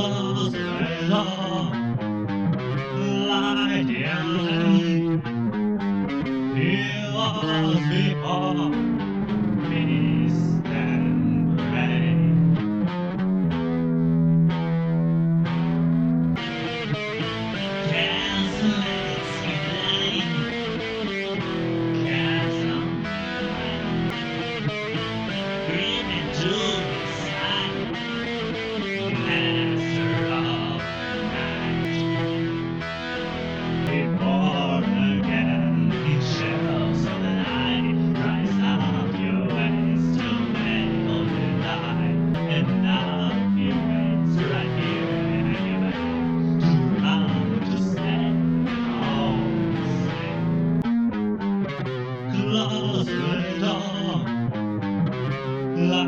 河水多来江水宽，欲穷千里目。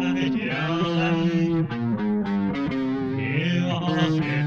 night young. Hear all